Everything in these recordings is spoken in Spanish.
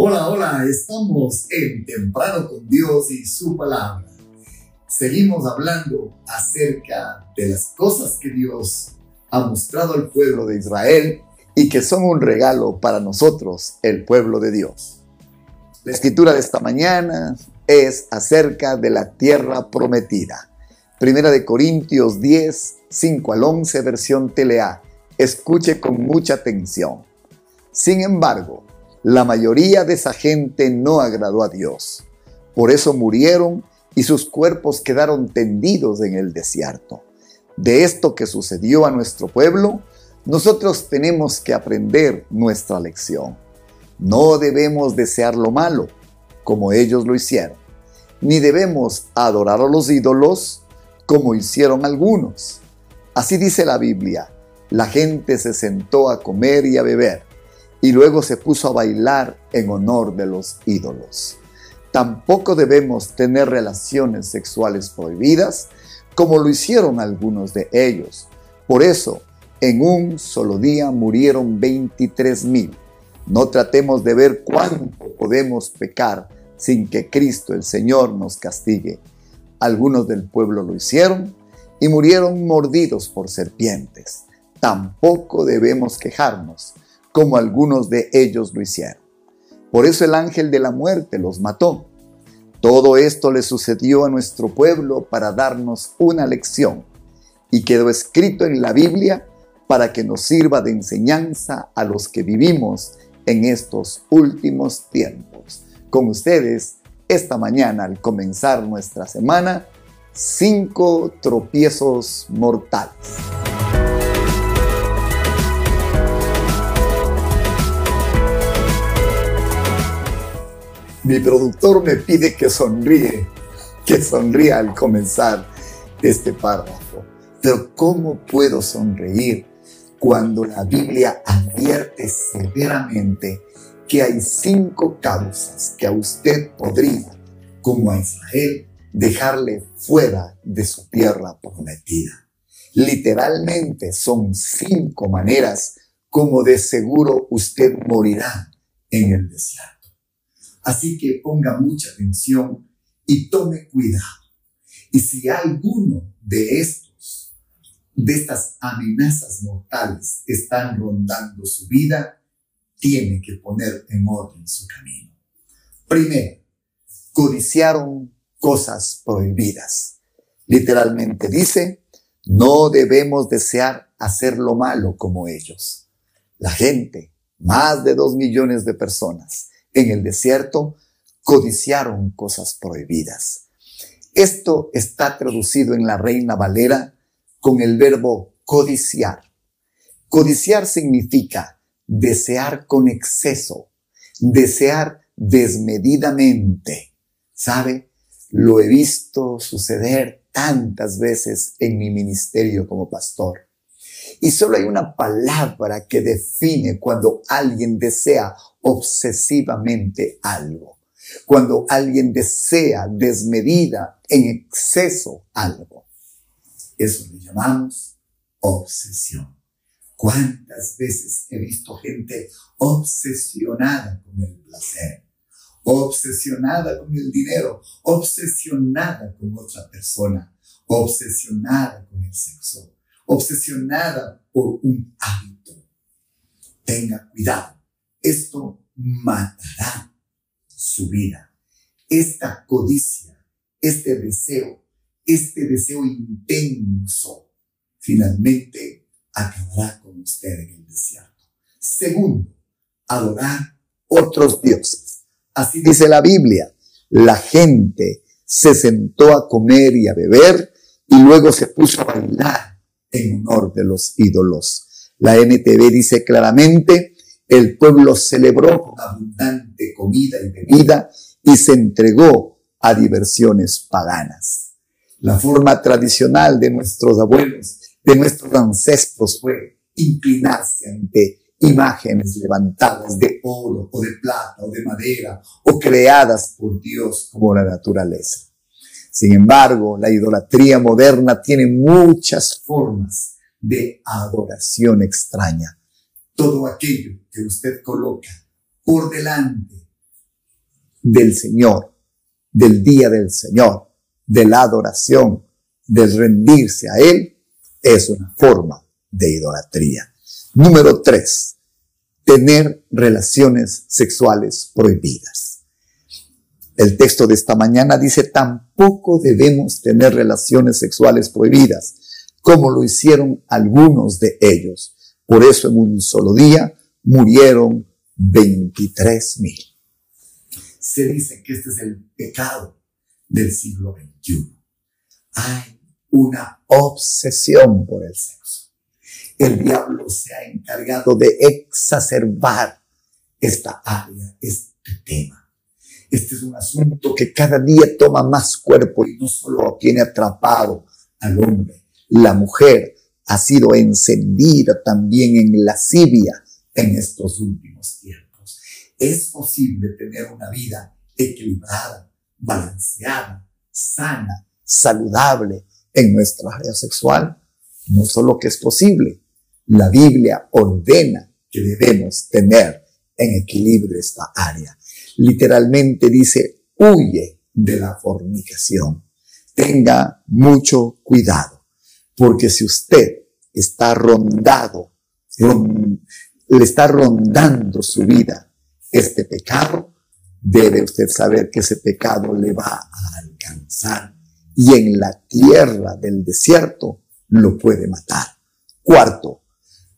Hola, hola, estamos en Temprano con Dios y su palabra. Seguimos hablando acerca de las cosas que Dios ha mostrado al pueblo de Israel y que son un regalo para nosotros, el pueblo de Dios. La escritura de esta mañana es acerca de la tierra prometida. Primera de Corintios 10, 5 al 11, versión TLA. Escuche con mucha atención. Sin embargo, la mayoría de esa gente no agradó a Dios. Por eso murieron y sus cuerpos quedaron tendidos en el desierto. De esto que sucedió a nuestro pueblo, nosotros tenemos que aprender nuestra lección. No debemos desear lo malo, como ellos lo hicieron, ni debemos adorar a los ídolos, como hicieron algunos. Así dice la Biblia, la gente se sentó a comer y a beber y luego se puso a bailar en honor de los ídolos. Tampoco debemos tener relaciones sexuales prohibidas, como lo hicieron algunos de ellos. Por eso, en un solo día murieron 23 mil. No tratemos de ver cuánto podemos pecar sin que Cristo el Señor nos castigue. Algunos del pueblo lo hicieron y murieron mordidos por serpientes. Tampoco debemos quejarnos como algunos de ellos lo hicieron. Por eso el ángel de la muerte los mató. Todo esto le sucedió a nuestro pueblo para darnos una lección y quedó escrito en la Biblia para que nos sirva de enseñanza a los que vivimos en estos últimos tiempos. Con ustedes, esta mañana al comenzar nuestra semana, cinco tropiezos mortales. Mi productor me pide que sonríe, que sonría al comenzar este párrafo. Pero ¿cómo puedo sonreír cuando la Biblia advierte severamente que hay cinco causas que a usted podría, como a Israel, dejarle fuera de su tierra prometida? Literalmente son cinco maneras como de seguro usted morirá en el desierto. Así que ponga mucha atención y tome cuidado. Y si alguno de estos, de estas amenazas mortales están rondando su vida, tiene que poner en orden su camino. Primero, codiciaron cosas prohibidas. Literalmente dice, no debemos desear hacer lo malo como ellos. La gente, más de dos millones de personas, en el desierto codiciaron cosas prohibidas. Esto está traducido en la Reina Valera con el verbo codiciar. Codiciar significa desear con exceso, desear desmedidamente. ¿Sabe? Lo he visto suceder tantas veces en mi ministerio como pastor. Y solo hay una palabra que define cuando alguien desea obsesivamente algo. Cuando alguien desea desmedida, en exceso algo. Eso le llamamos obsesión. ¿Cuántas veces he visto gente obsesionada con el placer? Obsesionada con el dinero, obsesionada con otra persona, obsesionada con el sexo, obsesionada por un hábito. Tenga cuidado. Esto matará su vida. Esta codicia, este deseo, este deseo intenso, finalmente acabará con usted en el desierto. Segundo, adorar otros dioses. Así dice la Biblia. La gente se sentó a comer y a beber y luego se puso a bailar en honor de los ídolos. La NTV dice claramente, el pueblo celebró con abundante comida y bebida y se entregó a diversiones paganas. La forma tradicional de nuestros abuelos, de nuestros ancestros fue inclinarse ante imágenes levantadas de oro o de plata o de madera o creadas por Dios como la naturaleza. Sin embargo, la idolatría moderna tiene muchas formas de adoración extraña. Todo aquello que usted coloca por delante del Señor, del día del Señor, de la adoración, de rendirse a Él, es una forma de idolatría. Número tres, tener relaciones sexuales prohibidas. El texto de esta mañana dice, tampoco debemos tener relaciones sexuales prohibidas, como lo hicieron algunos de ellos. Por eso en un solo día murieron 23 mil. Se dice que este es el pecado del siglo XXI. Hay una obsesión por el sexo. El diablo se ha encargado de exacerbar esta área, este tema. Este es un asunto que cada día toma más cuerpo y no solo tiene atrapado al hombre. La mujer ha sido encendida también en lascivia en estos últimos tiempos. Es posible tener una vida equilibrada, balanceada, sana, saludable en nuestra área sexual. No solo que es posible, la Biblia ordena que debemos tener en equilibrio esta área. Literalmente dice, huye de la fornicación. Tenga mucho cuidado, porque si usted está rondado, le está rondando su vida este pecado, debe usted saber que ese pecado le va a alcanzar y en la tierra del desierto lo puede matar. Cuarto,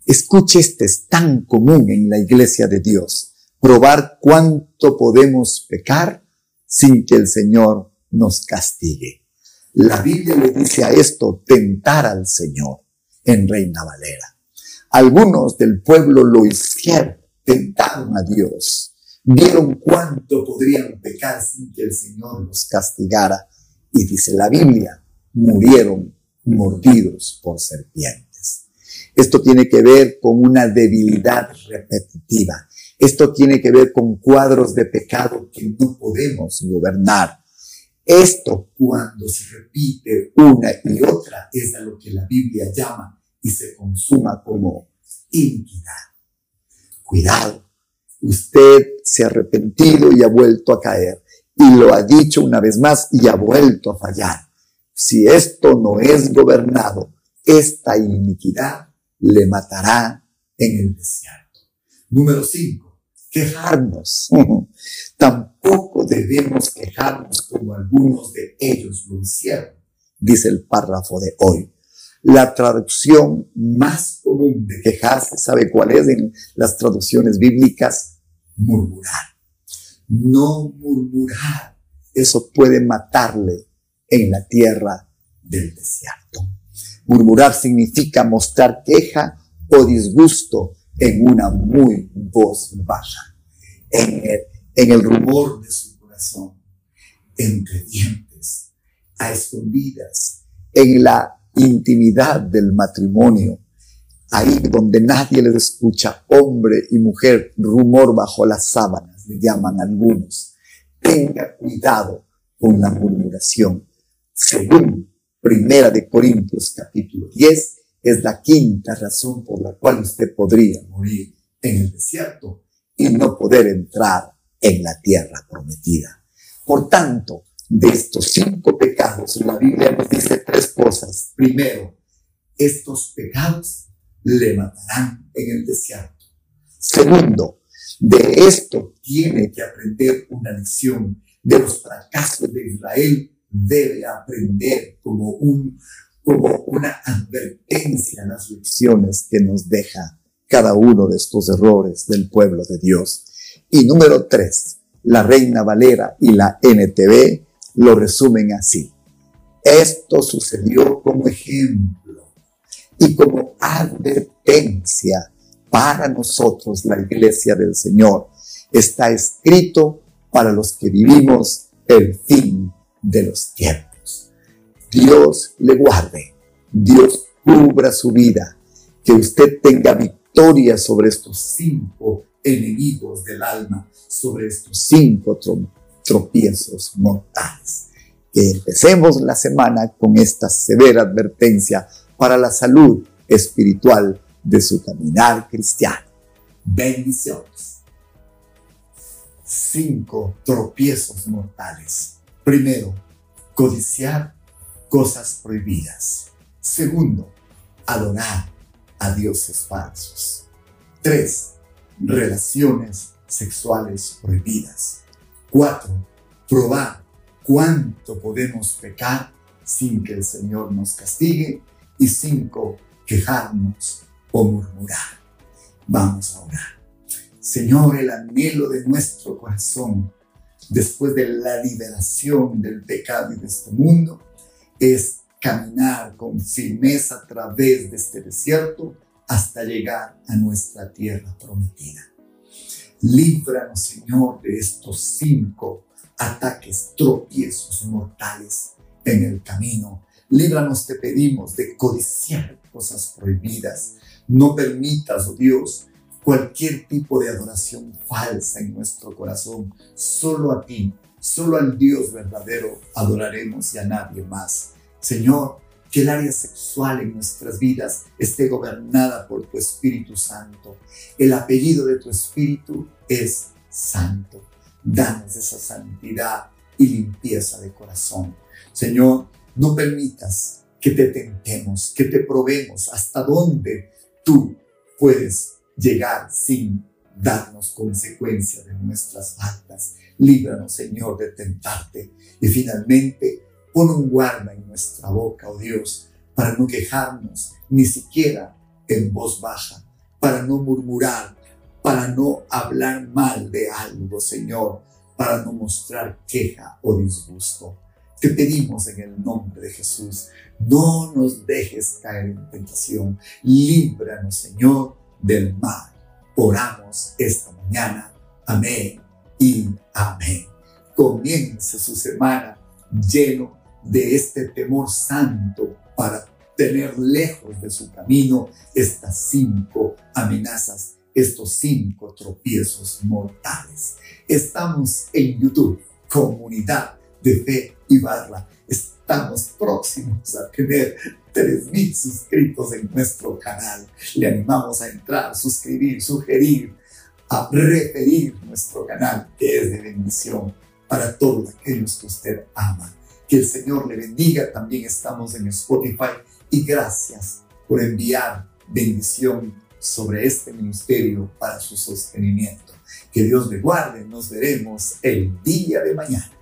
escuche este es tan común en la iglesia de Dios, probar cuánto podemos pecar sin que el Señor nos castigue. La Biblia le dice a esto tentar al Señor en Reina Valera. Algunos del pueblo lo hicieron, tentaron a Dios, vieron cuánto podrían pecar sin que el Señor los castigara. Y dice la Biblia, murieron mordidos por serpientes. Esto tiene que ver con una debilidad repetitiva. Esto tiene que ver con cuadros de pecado que no podemos gobernar. Esto cuando se repite una y otra es a lo que la Biblia llama y se consuma como iniquidad. Cuidado, usted se ha arrepentido y ha vuelto a caer y lo ha dicho una vez más y ha vuelto a fallar. Si esto no es gobernado, esta iniquidad le matará en el desierto. Número cinco, quejarnos. Tampoco debemos quejarnos como algunos de ellos lo hicieron, dice el párrafo de hoy. La traducción más común de quejarse, ¿sabe cuál es en las traducciones bíblicas? Murmurar. No murmurar. Eso puede matarle en la tierra del desierto. Murmurar significa mostrar queja o disgusto en una muy voz baja, en el, rumor de su corazón, entre dientes, a escondidas, en la intimidad del matrimonio, ahí donde nadie les escucha, hombre y mujer, rumor bajo las sábanas, le llaman algunos. Tenga cuidado con la murmuración. Según Primera de Corintios capítulo 10, es la quinta razón por la cual usted podría morir en el desierto y no poder entrar en la tierra prometida. Por tanto, de estos cinco pecados, la Biblia nos dice tres cosas. Primero, estos pecados le matarán en el desierto. Segundo, de esto tiene que aprender una lección. De los fracasos de Israel debe aprender como, un, como una advertencia a las lecciones que nos deja cada uno de estos errores del pueblo de Dios. Y número tres, la Reina Valera y la NTV lo resumen así. Esto sucedió como ejemplo y como advertencia para nosotros, la iglesia del Señor. Está escrito para los que vivimos el fin de los tiempos. Dios le guarde, Dios cubra su vida, que usted tenga victoria sobre estos cinco enemigos del alma, sobre estos cinco tropiezos mortales. Que empecemos la semana con esta severa advertencia para la salud espiritual de su caminar cristiano. Bendiciones. cinco tropiezos mortales. Primero, codiciar cosas prohibidas. Segundo, adorar a dioses falsos. Tres, relaciones sexuales prohibidas. Cuatro, probar cuánto podemos pecar sin que el Señor nos castigue. Y cinco, quejarnos o murmurar. Vamos a orar. Señor, el anhelo de nuestro corazón después de la liberación del pecado y de este mundo es caminar con firmeza a través de este desierto hasta llegar a nuestra tierra prometida. Líbranos, Señor, de estos cinco ataques, tropiezos mortales en el camino. Líbranos, te pedimos, de codiciar cosas prohibidas. No permitas, oh Dios, cualquier tipo de adoración falsa en nuestro corazón. Solo a ti, solo al Dios verdadero adoraremos y a nadie más. Señor, que el área sexual en nuestras vidas esté gobernada por tu Espíritu Santo. El apellido de tu Espíritu es Santo. Danos esa santidad y limpieza de corazón. Señor, no permitas que te tentemos, que te probemos hasta dónde tú puedes llegar sin darnos consecuencia de nuestras faltas. Líbranos, Señor, de tentarte. Y finalmente, pon un guarda en nuestra boca, oh Dios, para no quejarnos, ni siquiera en voz baja, para no murmurar, para no hablar mal de algo, Señor, para no mostrar queja o disgusto. Te pedimos en el nombre de Jesús, no nos dejes caer en tentación, líbranos, Señor, del mal. Oramos esta mañana. Amén y amén. Comience su semana lleno de este temor santo para tener lejos de su camino estas cinco amenazas, estos cinco tropiezos mortales. Estamos en YouTube, comunidad de fe y barra. Estamos próximos a tener 3.000 suscritos en nuestro canal. Le animamos a entrar, suscribir, sugerir, a referir nuestro canal, que es de bendición para todos aquellos que usted ama. Que el Señor le bendiga. También estamos en Spotify y gracias por enviar bendición sobre este ministerio para su sostenimiento. Que Dios le guarde. Nos veremos el día de mañana.